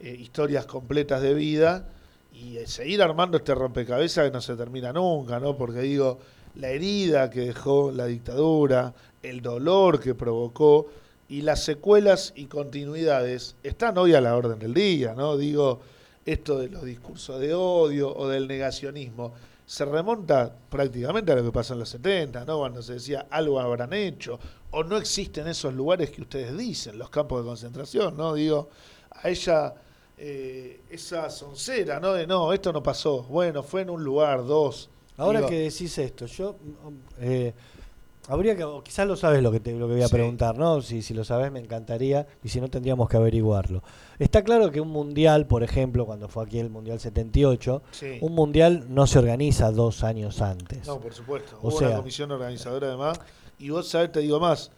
eh, historias completas de vida y eh, seguir armando este rompecabezas que no se termina nunca, ¿no? Porque digo, la herida que dejó la dictadura, el dolor que provocó y las secuelas y continuidades están hoy a la orden del día, ¿no? Digo, esto de los discursos de odio o del negacionismo se remonta prácticamente a lo que pasó en los 70, ¿no? Cuando se decía algo habrán hecho o no existen esos lugares que ustedes dicen, los campos de concentración, ¿no? Digo, a ella eh, esa soncera, ¿no? De no, esto no pasó. Bueno, fue en un lugar, dos. Ahora Digo, que decís esto, yo mm, eh, habría que, o quizás lo sabes lo que te, lo que voy a Sí. preguntar, ¿no? Si, si lo sabes me encantaría y si no tendríamos que averiguarlo. Está claro que un mundial, por ejemplo, cuando fue aquí el mundial 78, Sí. un mundial no se organiza dos años antes. No, por supuesto. O Hubo sea- una comisión organizadora además. Y vos sabés, te digo más.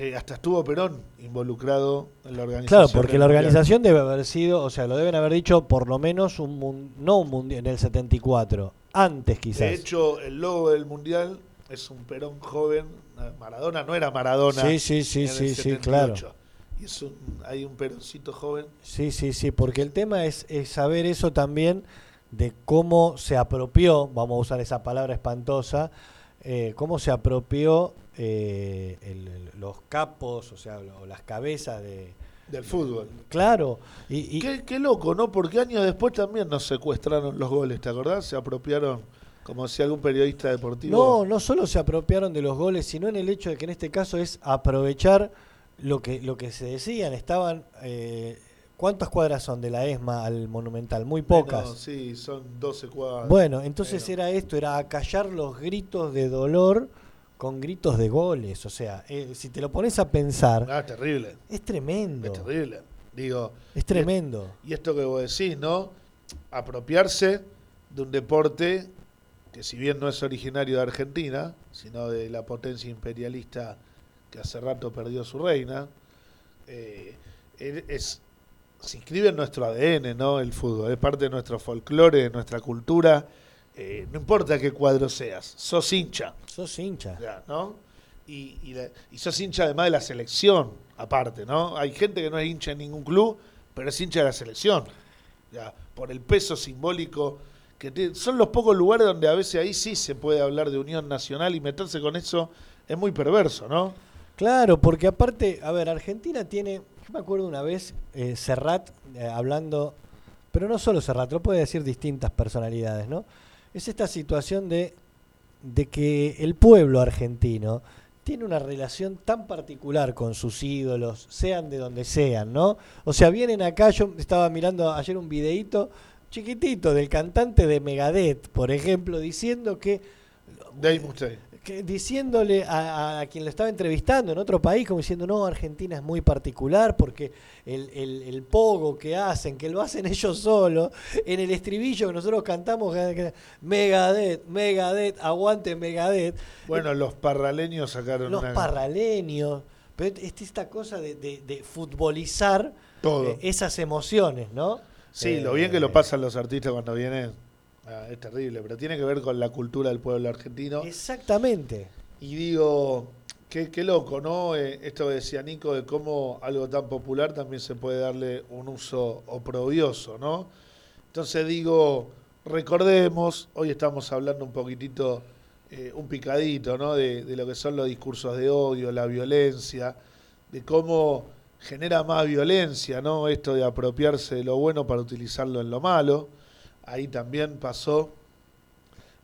Eh, hasta estuvo Perón involucrado en la organización. Claro, porque la organización debe haber sido, o sea, lo deben haber dicho por lo menos un no un mundial en el 74, antes quizás. De hecho, el logo del mundial es un Perón joven. Maradona no era Maradona. sí, sí, sí, en el sí, sí, 78. claro. Y es un, hay un Peroncito joven. Sí, sí, sí, porque el tema es, es saber eso también de cómo se apropió, vamos a usar esa palabra espantosa, eh, cómo se apropió eh, el- los capos, o sea, lo- las cabezas de... del fútbol. Claro, y, y- Qué, qué loco, ¿no? Porque años después también nos secuestraron los goles, ¿te acordás? Se apropiaron, como decía algún periodista deportivo. no, no solo se apropiaron de los goles, sino en el hecho de que en este caso es aprovechar lo que, lo que se decían, estaban... eh, ¿Cuántas cuadras son de la ESMA al Monumental? Muy pocas. Sí, son 12 cuadras. Bueno, entonces Pero- era esto, era acallar los gritos de dolor con gritos de goles. O sea, eh, si te lo pones a pensar, Ah, terrible, es tremendo. es terrible. Digo, Es tremendo. y esto que vos decís, ¿no? Apropiarse de un deporte que si bien no es originario de Argentina, sino de la potencia imperialista que hace rato perdió su reina, eh, es, se inscribe en nuestro ADN, ¿no? El fútbol, es parte de nuestro folclore, de nuestra cultura. eh, no importa qué cuadro seas, sos hincha. Sos hincha. Ya, ¿no? Y, y, la- y sos hincha además de la selección, aparte, ¿no? Hay gente que no es hincha en ningún club, pero es hincha de la selección. Ya, por el peso simbólico que tiene. Son los pocos lugares donde a veces ahí sí se puede hablar de unión nacional y meterse con eso es muy perverso, ¿no? Claro, porque aparte, a ver, Argentina tiene, me acuerdo una vez, eh, Serrat eh, hablando, pero no solo Serrat, lo puede decir distintas personalidades, ¿no? Es esta situación de, de que el pueblo argentino tiene una relación tan particular con sus ídolos, sean de donde sean, ¿no? O sea, vienen acá, yo estaba mirando ayer un videíto chiquitito del cantante de Megadeth, por ejemplo, diciendo que Dave Mustaine. Que diciéndole a, a quien lo estaba entrevistando en otro país, como diciendo, no, Argentina es muy particular porque el, el, el pogo que hacen, que lo hacen ellos solos, en el estribillo que nosotros cantamos, Megadeth, Megadeth, aguante Megadeth, Bueno, los parraleños sacaron los una- parraleños, pero es esta cosa de, de- de futbolizar todo. eh, esas emociones, ¿no? Sí, lo Eh, bien que lo pasan los artistas cuando vienen ah, es terrible, pero tiene que ver con la cultura del pueblo argentino. Exactamente. Y digo, qué, qué loco, ¿no? Eh, esto que decía Nico de cómo algo tan popular también se puede darle un uso oprobioso, ¿no? Entonces digo, recordemos, hoy estamos hablando un poquitito, eh, un picadito, ¿no? De, de lo que son los discursos de odio, la violencia, de cómo genera más violencia, ¿no? Esto de apropiarse de lo bueno para utilizarlo en lo malo. Ahí también pasó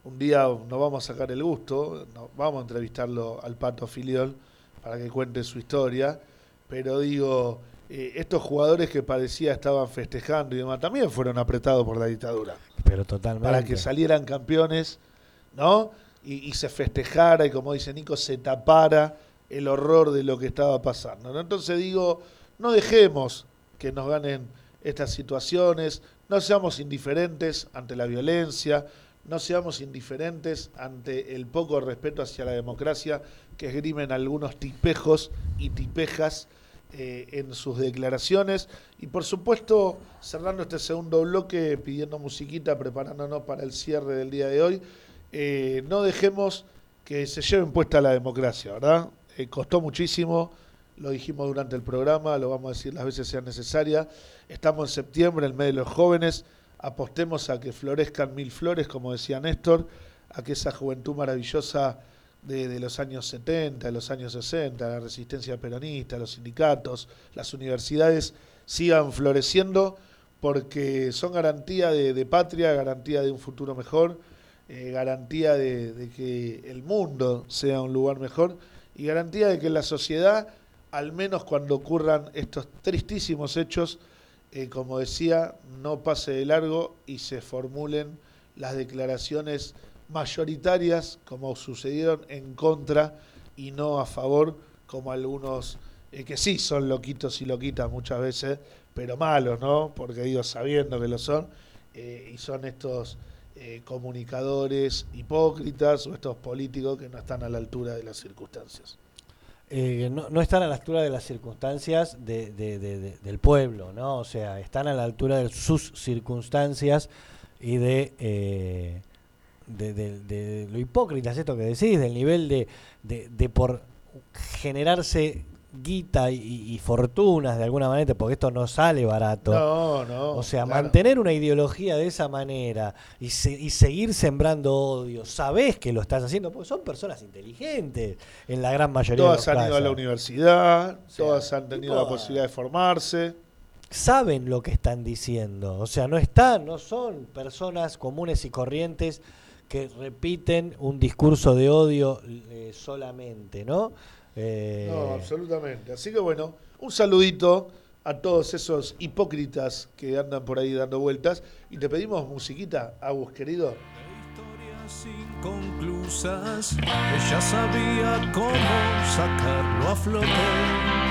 un día nos vamos a sacar el gusto, vamos a entrevistarlo al Pato Filiol para que cuente su historia, pero digo, eh, estos jugadores que parecía estaban festejando y demás también fueron apretados por la dictadura Pero totalmente. para que salieran campeones, ¿no? Y, y se festejara y como dice Nico, se tapara el horror de lo que estaba pasando. ¿no? Entonces digo, no dejemos que nos ganen estas situaciones, no seamos indiferentes ante la violencia, no seamos indiferentes ante el poco respeto hacia la democracia que esgrimen algunos tipejos y tipejas eh, en sus declaraciones. Y por supuesto, cerrando este segundo bloque, pidiendo musiquita, preparándonos para el cierre del día de hoy, eh, no dejemos que se lleven puesta la democracia, ¿verdad? Eh, costó muchísimo, lo dijimos durante el programa, lo vamos a decir las veces sean necesarias. Estamos en septiembre, el mes de los jóvenes, apostemos a que florezcan mil flores, como decía Néstor, a que esa juventud maravillosa de, los años 70, de los años 60, la resistencia peronista, los sindicatos, las universidades sigan floreciendo porque son garantía de, patria, garantía de un futuro mejor, eh, garantía de que el mundo sea un lugar mejor y garantía de que la sociedad, al menos cuando ocurran estos tristísimos hechos, eh, como decía, no pase de largo y se formulen las declaraciones mayoritarias, como sucedieron en contra y no a favor, como algunos eh, que sí son loquitos y loquitas muchas veces, pero malos, ¿no? Porque digo, sabiendo que lo son, eh, y son estos comunicadores hipócritas o estos políticos que no están a la altura de las circunstancias. Eh, no, no están a la altura de las circunstancias de- de- de- de- del pueblo, ¿no? O sea, están a la altura de sus circunstancias y de, eh, lo hipócritas, esto que decís, del nivel de, de por generarse guita y, y fortunas de alguna manera, porque esto no sale barato. No, no. O sea, claro. mantener una ideología de esa manera y, se- y seguir sembrando odio, sabés que lo estás haciendo, porque son personas inteligentes en la gran mayoría Todas de los han ido a la universidad, O sea, todas han tenido la posibilidad de formarse. Saben lo que están diciendo, o sea, no están, no son personas comunes y corrientes que repiten un discurso de odio eh, solamente, ¿no? Eh, No, absolutamente. Así que bueno, un saludito a todos esos hipócritas que andan por ahí dando vueltas. Y te pedimos musiquita, Agus, querido. Historias inconclusas, ella sabía cómo sacarlo a flote.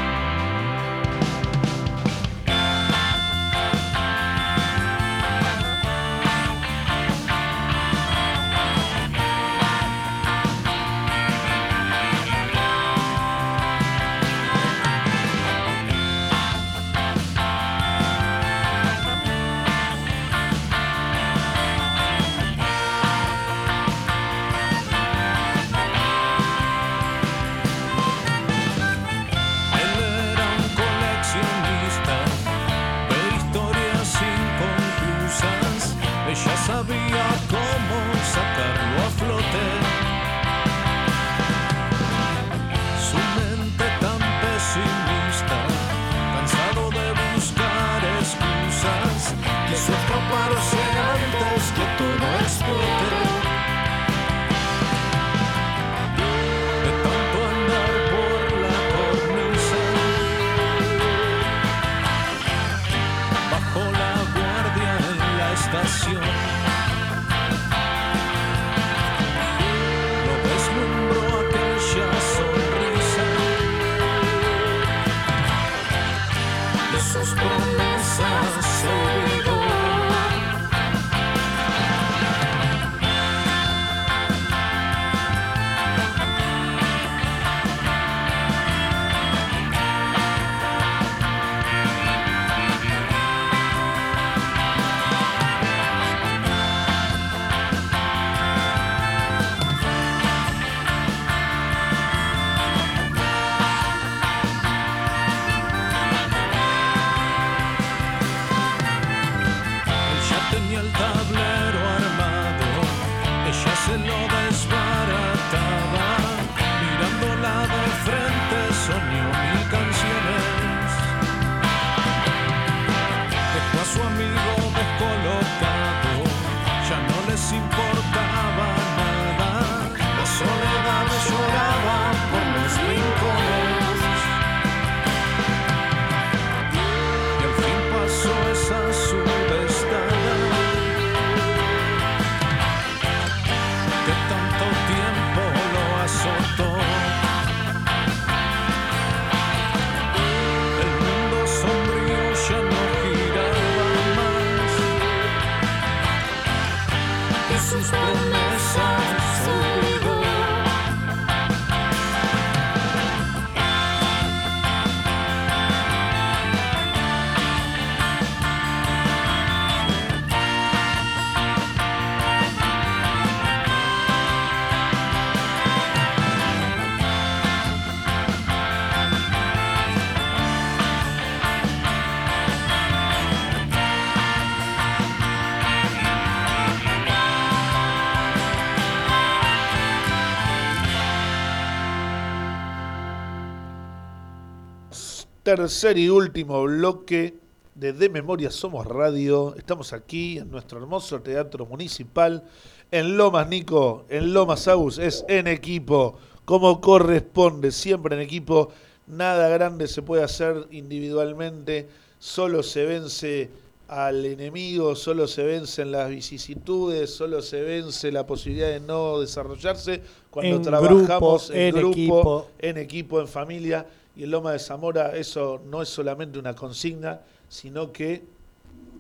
Tercer y último bloque de De Memoria Somos Radio. Estamos aquí en nuestro hermoso teatro municipal. En Lomas, Nico, en Lomas Agus, es en equipo, como corresponde, siempre en equipo. Nada grande se puede hacer individualmente, solo se vence al enemigo, solo se vencen las vicisitudes, solo se vence la posibilidad de no desarrollarse cuando En trabajamos grupo, en, en grupo, equipo. en equipo, en familia. Y en Loma de Zamora eso no es solamente una consigna, sino que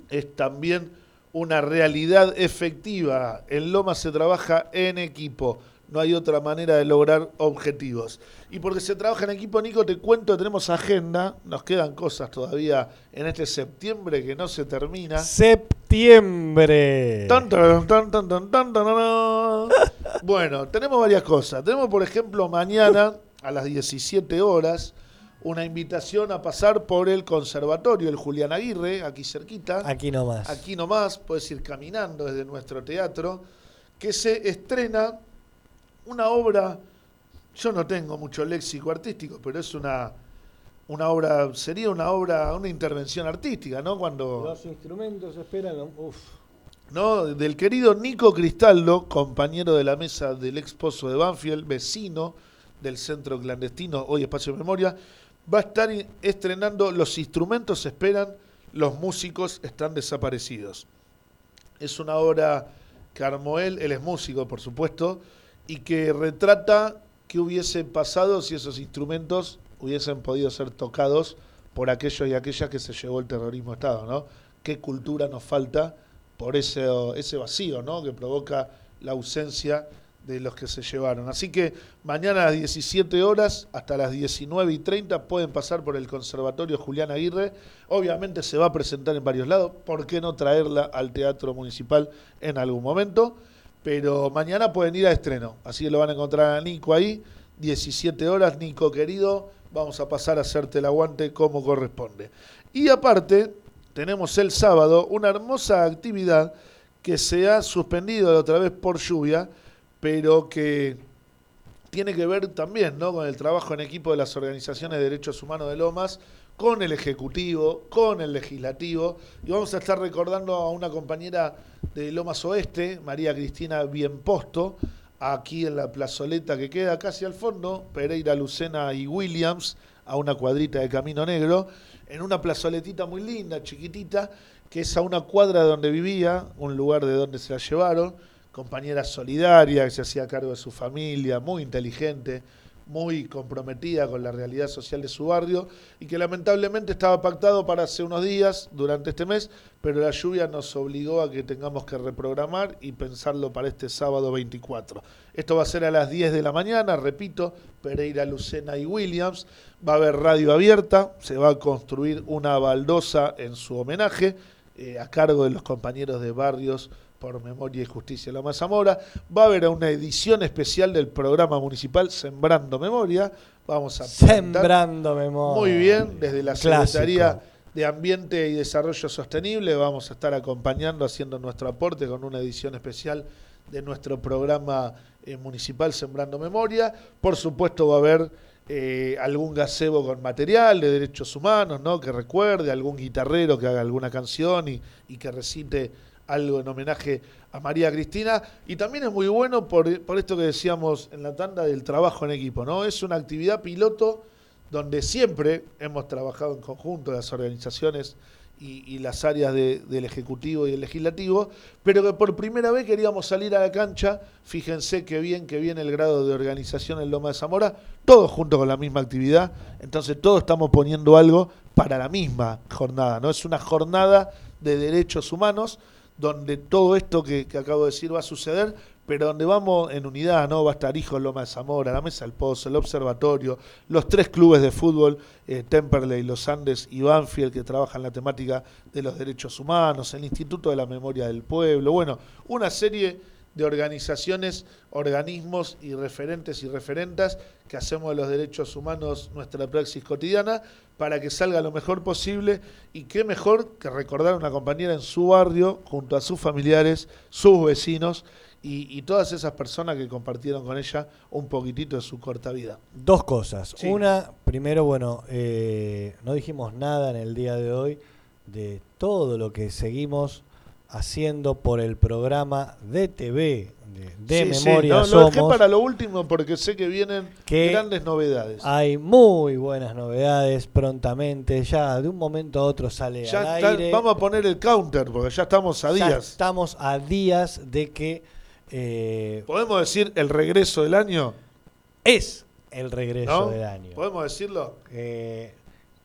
es también una realidad efectiva. En Loma se trabaja en equipo. No hay otra manera de lograr objetivos. Y porque se trabaja en equipo, Nico, te cuento, tenemos agenda. Nos quedan cosas todavía en este septiembre que no se termina. Septiembre. Tan, tan, tan. Bueno, tenemos varias cosas. Tenemos, por ejemplo, mañana a las 17 horas una invitación a pasar por el conservatorio, el Julián Aguirre, aquí cerquita. Aquí nomás. Aquí nomás, puedes ir caminando desde nuestro teatro, que se estrena una obra, yo no tengo mucho léxico artístico, pero es una, una obra, sería una obra, una intervención artística, ¿no? Cuando... Los instrumentos esperan. Uf. ¿no? Del querido Nico Cristaldo, compañero de la mesa del ex pozo de Banfield, vecino del centro clandestino, hoy Espacio de Memoria, va a estar estrenando Los instrumentos esperan, los músicos están desaparecidos. Es una obra que armó él, él es músico, por supuesto, y que retrata qué hubiese pasado si esos instrumentos hubiesen podido ser tocados por aquellos y aquellas que se llevó el terrorismo a Estado, ¿no? ¿Qué cultura nos falta por ese, ese vacío, ¿no? Que provoca la ausencia de los que se llevaron. Así que mañana a las 17 horas hasta las 19 y 30 pueden pasar por el Conservatorio Julián Aguirre. Obviamente se va a presentar en varios lados. ¿Por qué no traerla al Teatro Municipal en algún momento? Pero mañana pueden ir a estreno. Así que lo van a encontrar a Nico ahí. 17 horas, Nico querido. Vamos a pasar a hacerte el aguante como corresponde. Y aparte, tenemos el sábado una hermosa actividad que se ha suspendido la otra vez por lluvia, pero que tiene que ver también ¿no? con el trabajo en equipo de las organizaciones de derechos humanos de Lomas, con el Ejecutivo, con el Legislativo. Y vamos a estar recordando a una compañera de Lomas Oeste, María Cristina Bienposto, aquí en la plazoleta que queda casi al fondo, Pereira, Lucena y Williams, a una cuadrita de Camino Negro, en una plazoletita muy linda, chiquitita, que es a una cuadra de donde vivía, un lugar de donde se la llevaron, compañera solidaria que se hacía cargo de su familia, muy inteligente, muy comprometida con la realidad social de su barrio y que lamentablemente estaba pactado para hace unos días durante este mes, pero la lluvia nos obligó a que tengamos que reprogramar y pensarlo para este sábado 24. Esto va a ser a las 10 de la mañana, repito, Pereira, Lucena y Williams. Va a haber radio abierta, se va a construir una baldosa en su homenaje eh, a cargo de los compañeros de barrios por Memoria y Justicia de Zamora. Va a haber una edición especial del programa municipal Sembrando Memoria. Vamos a presentar- Sembrando memoria. muy bien, desde la Clásico. Secretaría de Ambiente y Desarrollo Sostenible vamos a estar acompañando, haciendo nuestro aporte con una edición especial de nuestro programa eh, municipal Sembrando Memoria. Por supuesto va a haber eh, algún gazebo con material de derechos humanos, ¿no? Que recuerde, algún guitarrero que haga alguna canción y, y que recite algo en homenaje a María Cristina. Y también es muy bueno por, por esto que decíamos en la tanda del trabajo en equipo, ¿no? Es una actividad piloto donde siempre hemos trabajado en conjunto las organizaciones y, las áreas de- del Ejecutivo y el Legislativo, pero que por primera vez queríamos salir a la cancha, fíjense qué bien que viene el grado de organización en Loma de Zamora, todos juntos con la misma actividad, entonces todos estamos poniendo algo para la misma jornada, ¿no? Es una jornada de derechos humanos donde todo esto que, acabo de decir va a suceder, pero donde vamos en unidad, ¿no? Va a estar Hijos Loma de Zamora, la Mesa del Pozo, el Observatorio, los tres clubes de fútbol, eh, Temperley, Los Andes y Banfield, que trabajan la temática de los derechos humanos, el Instituto de la Memoria del Pueblo, bueno, una serie de organizaciones, organismos y referentes y referentas que hacemos de los derechos humanos nuestra praxis cotidiana para que salga lo mejor posible y qué mejor que recordar a una compañera en su barrio junto a sus familiares, sus vecinos y, y todas esas personas que compartieron con ella un poquitito de su corta vida. Dos cosas. Sí. Una, primero, bueno, eh, no dijimos nada en el día de hoy de todo lo que seguimos haciendo por el programa de TV de, de Sí, sí, Memoria no, lo Somos. dejé para lo último porque sé que vienen Que grandes novedades. Hay muy buenas novedades prontamente. Ya de un momento a otro sale Ya al está- aire. vamos a poner el counter porque ya estamos a Ya días. estamos a días de que eh, ¿Podemos decir el regreso del año? es el regreso ¿No? del año. ¿Podemos decirlo? Eh,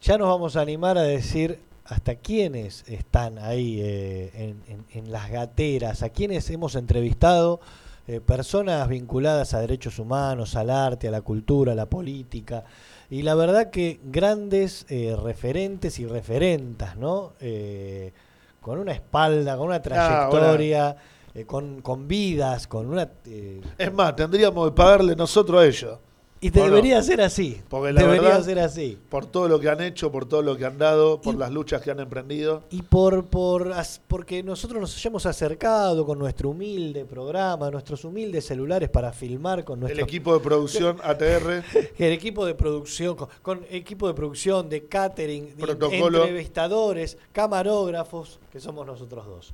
ya nos vamos a animar a decir hasta quiénes están ahí eh, en, en- en las gateras, a quienes hemos entrevistado, eh, personas vinculadas a derechos humanos, al arte, a la cultura, a la política. Y la verdad que grandes eh, referentes y referentas, ¿no? Eh, con una espalda, con una Ah, trayectoria, eh, con, con vidas, con una... eh, Es más, tendríamos que pagarle nosotros a ellos. Y ¿O no? debería ser así. Porque la debería verdad- ser así. Por todo lo que han hecho, por todo lo que han dado, por Y- las luchas que han emprendido. Y por, por porque nosotros nos hayamos acercado con nuestro humilde programa, nuestros humildes celulares para filmar con El nuestro equipo de producción ATR, el equipo de producción, con, con equipo de producción, de catering, de Protocolo. entrevistadores, camarógrafos, que somos nosotros dos.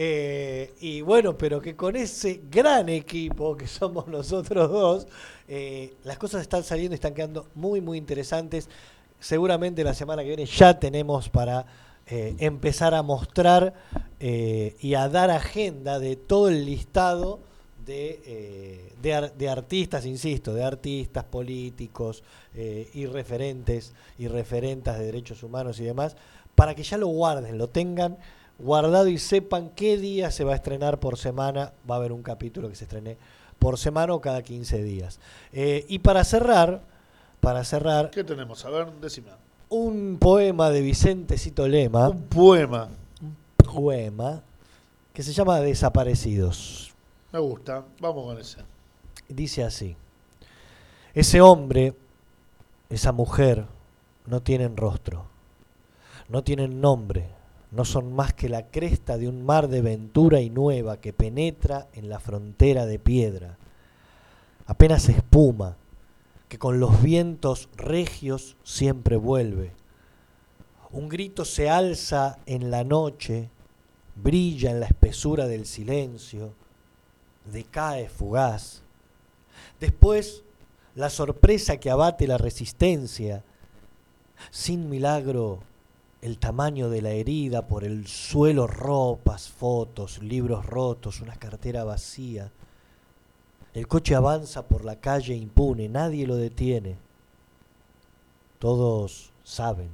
Eh, y bueno, pero que con ese gran equipo que somos nosotros dos, eh, las cosas están saliendo y están quedando muy, muy interesantes. Seguramente la semana que viene ya tenemos para eh, empezar a mostrar y a dar agenda de todo el listado de, de, de artistas, insisto, de artistas políticos y referentes y referentas de derechos humanos y demás, para que ya lo guarden, lo tengan guardado y sepan qué día se va a estrenar por semana. Va a haber un capítulo que se estrene por semana o cada 15 días. Eh, y para cerrar, para cerrar, ¿qué tenemos? A ver, decime. un poema de Vicente Cito Lema, Un poema. poema que se llama Desaparecidos. Me gusta. Vamos con ese. Dice así: Ese hombre, esa mujer, no tienen rostro, no tienen nombre, no son más que la cresta de un mar de ventura y nueva que penetra en la frontera de piedra. Apenas espuma, que con los vientos regios siempre vuelve. Un grito se alza en la noche, brilla en la espesura del silencio, decae fugaz. Después, la sorpresa que abate la resistencia, sin milagro, el tamaño de la herida por el suelo, ropas, fotos, libros rotos, una cartera vacía. El coche avanza por la calle impune, nadie lo detiene. Todos saben.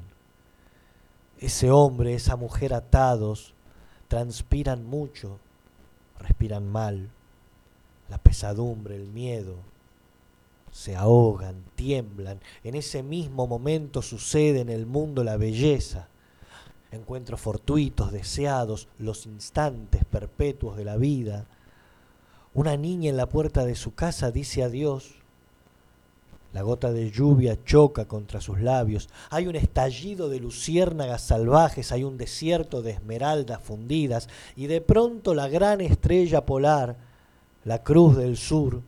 Ese hombre, esa mujer atados, transpiran mucho, respiran mal. La pesadumbre, el miedo, se ahogan, tiemblan. En ese mismo momento sucede en el mundo la belleza. Encuentros fortuitos, deseados, los instantes perpetuos de la vida. Una niña en la puerta de su casa dice adiós. La gota de lluvia choca contra sus labios. Hay un estallido de luciérnagas salvajes, hay un desierto de esmeraldas fundidas y de pronto la gran estrella polar, la cruz del sur,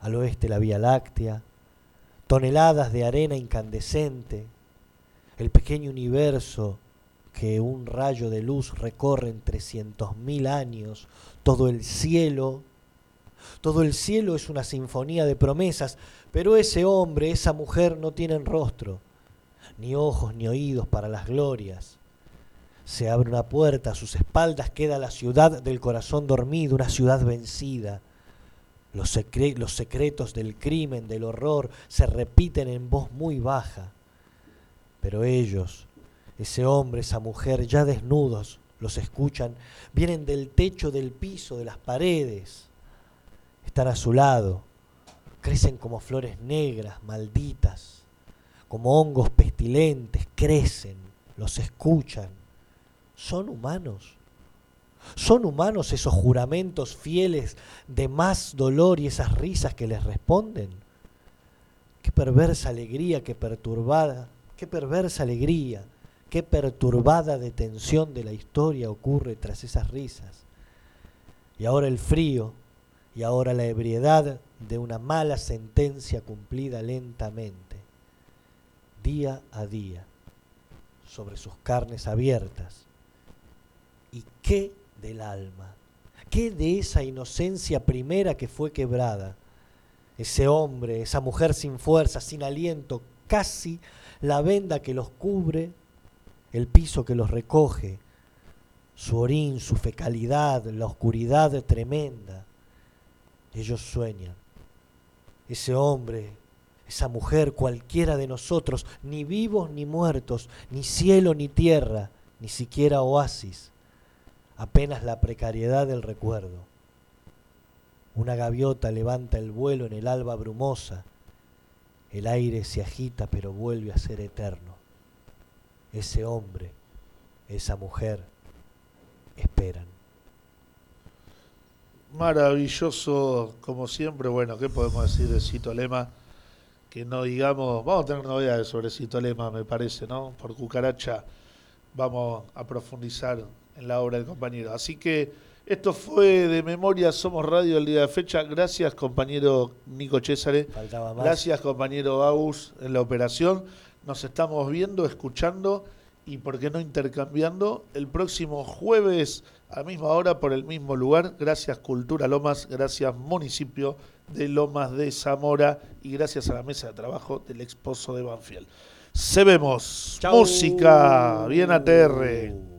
al oeste la Vía Láctea, toneladas de arena incandescente, el pequeño universo que un rayo de luz recorre en 300.000 años, todo el cielo, todo el cielo es una sinfonía de promesas, pero ese hombre, esa mujer no tienen rostro, ni ojos ni oídos para las glorias. Se abre una puerta, a sus espaldas queda la ciudad del corazón dormido, una ciudad vencida. Los, los secretos del crimen, del horror, se repiten en voz muy baja. Pero ellos, ese hombre, esa mujer, ya desnudos, los escuchan, vienen del techo, del piso, de las paredes. Están a su lado, crecen como flores negras, malditas, como hongos pestilentes, crecen, los escuchan. ¿Son humanos? ¿Son humanos esos juramentos fieles de más dolor y esas risas que les responden? Qué perversa alegría, qué perturbada, qué perversa alegría, qué perturbada detención de la historia ocurre tras esas risas. Y ahora el frío, y ahora la ebriedad de una mala sentencia cumplida lentamente, día a día, sobre sus carnes abiertas. ¿Y qué del alma? ¿Qué de esa inocencia primera que fue quebrada? Ese hombre, esa mujer sin fuerza, sin aliento, casi la venda que los cubre, el piso que los recoge, su orín, su fecalidad, la oscuridad tremenda. Ellos sueñan. Ese hombre, esa mujer, cualquiera de nosotros, ni vivos ni muertos, ni cielo ni tierra, ni siquiera oasis, apenas la precariedad del recuerdo. Una gaviota levanta el vuelo en el alba brumosa, el aire se agita pero vuelve a ser eterno. Ese hombre, esa mujer, esperan. Maravilloso, como siempre. Bueno, ¿qué podemos decir de Cito Lema? Que no digamos, vamos a tener novedades sobre Cito Lema, me parece, ¿no? Por Cucaracha vamos a profundizar en la obra del compañero. Así que esto fue de memoria Somos Radio el día de fecha. Gracias, compañero Nico Césare. Faltaba más. Gracias, compañero Agus, en la operación. Nos estamos viendo, escuchando y, por qué no, intercambiando el próximo jueves a misma hora por el mismo lugar. Gracias, Cultura Lomas. Gracias, municipio de Lomas de Zamora. Y gracias a la mesa de trabajo del exposo de Banfield. Se vemos. Chau. Música. Bien ATR.